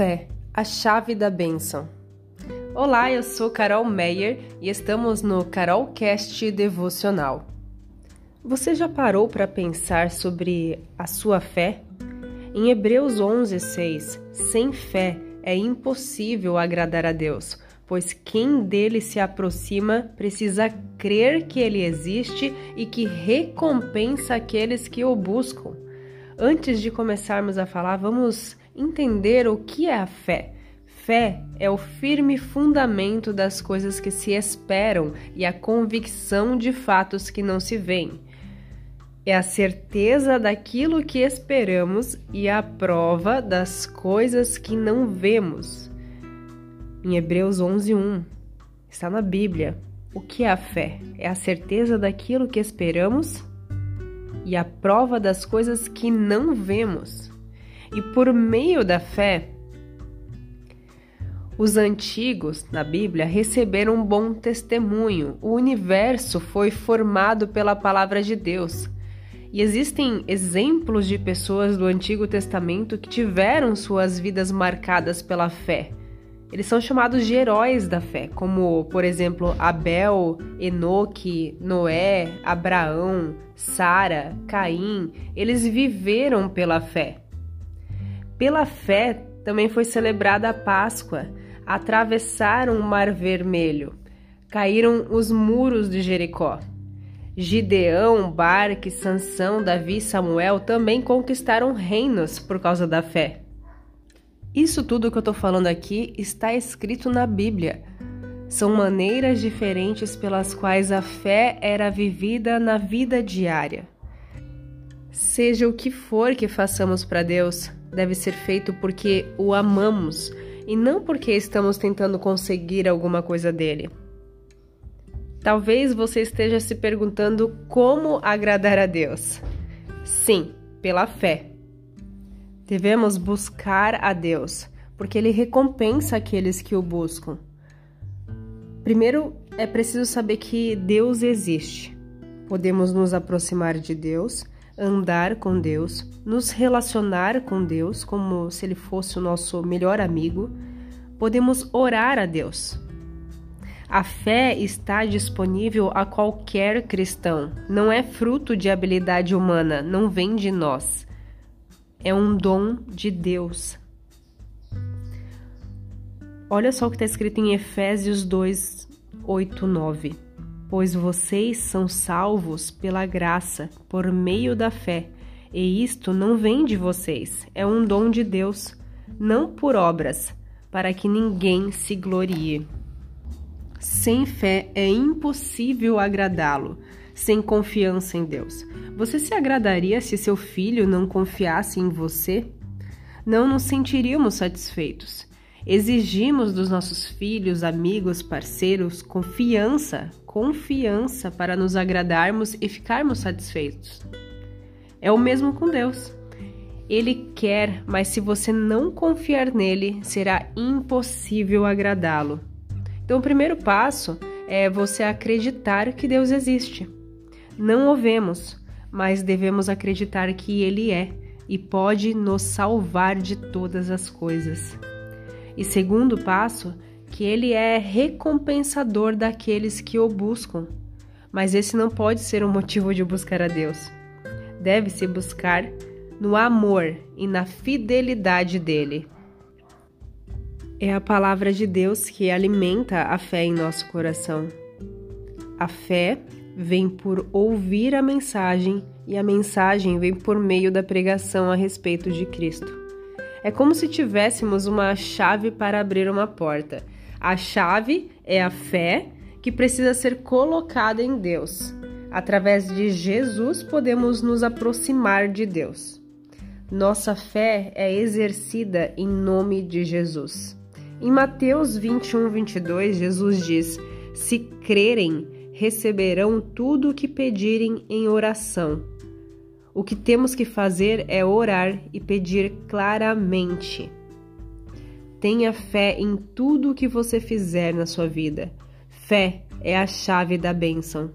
fé, a chave da bênção. Olá, eu sou Carol Meyer e estamos no Carolcast Devocional. Você já parou para pensar sobre a sua fé? Em Hebreus 11:6, sem fé é impossível agradar a Deus, pois quem dele se aproxima precisa crer que ele existe e que recompensa aqueles que o buscam. Antes de começarmos a falar, vamos entender o que é a fé. Fé é o firme fundamento das coisas que se esperam e a convicção de fatos que não se veem. É a certeza daquilo que esperamos e a prova das coisas que não vemos. Em Hebreus 11:1 está na Bíblia. O que é a fé? É a certeza daquilo que esperamos e a prova das coisas que não vemos. E por meio da fé, os antigos na Bíblia receberam um bom testemunho. O universo foi formado pela palavra de Deus. E existem exemplos de pessoas do Antigo Testamento que tiveram suas vidas marcadas pela fé. Eles são chamados de heróis da fé, como, por exemplo, Abel, Enoque, Noé, Abraão, Sara, Caim. Eles viveram pela fé. Pela fé também foi celebrada a Páscoa. Atravessaram o Mar Vermelho. Caíram os muros de Jericó. Gideão, Barque, Sansão, Davi e Samuel também conquistaram reinos por causa da fé. Isso tudo que eu estou falando aqui está escrito na Bíblia. São maneiras diferentes pelas quais a fé era vivida na vida diária. Seja o que for que façamos para Deus, deve ser feito porque o amamos e não porque estamos tentando conseguir alguma coisa dele. Talvez você esteja se perguntando como agradar a Deus. Sim, pela fé. Devemos buscar a Deus, porque Ele recompensa aqueles que o buscam. Primeiro, é preciso saber que Deus existe. Podemos nos aproximar de Deus andar com Deus, nos relacionar com Deus como se Ele fosse o nosso melhor amigo, podemos orar a Deus. A fé está disponível a qualquer cristão, não é fruto de habilidade humana, não vem de nós. É um dom de Deus. Olha só o que está escrito em Efésios 2, 8, 9 pois vocês são salvos pela graça, por meio da fé. E isto não vem de vocês, é um dom de Deus, não por obras, para que ninguém se glorie. Sem fé é impossível agradá-lo, sem confiança em Deus. Você se agradaria se seu filho não confiasse em você? Não nos sentiríamos satisfeitos. Exigimos dos nossos filhos, amigos, parceiros confiança, confiança para nos agradarmos e ficarmos satisfeitos. É o mesmo com Deus. Ele quer, mas se você não confiar nele, será impossível agradá-lo. Então, o primeiro passo é você acreditar que Deus existe. Não o vemos, mas devemos acreditar que Ele é e pode nos salvar de todas as coisas. E segundo passo, que ele é recompensador daqueles que o buscam. Mas esse não pode ser um motivo de buscar a Deus. Deve-se buscar no amor e na fidelidade dele. É a palavra de Deus que alimenta a fé em nosso coração. A fé vem por ouvir a mensagem e a mensagem vem por meio da pregação a respeito de Cristo. É como se tivéssemos uma chave para abrir uma porta. A chave é a fé que precisa ser colocada em Deus. Através de Jesus podemos nos aproximar de Deus. Nossa fé é exercida em nome de Jesus. Em Mateus 21, 22, Jesus diz: Se crerem, receberão tudo o que pedirem em oração. O que temos que fazer é orar e pedir claramente. Tenha fé em tudo o que você fizer na sua vida. Fé é a chave da bênção.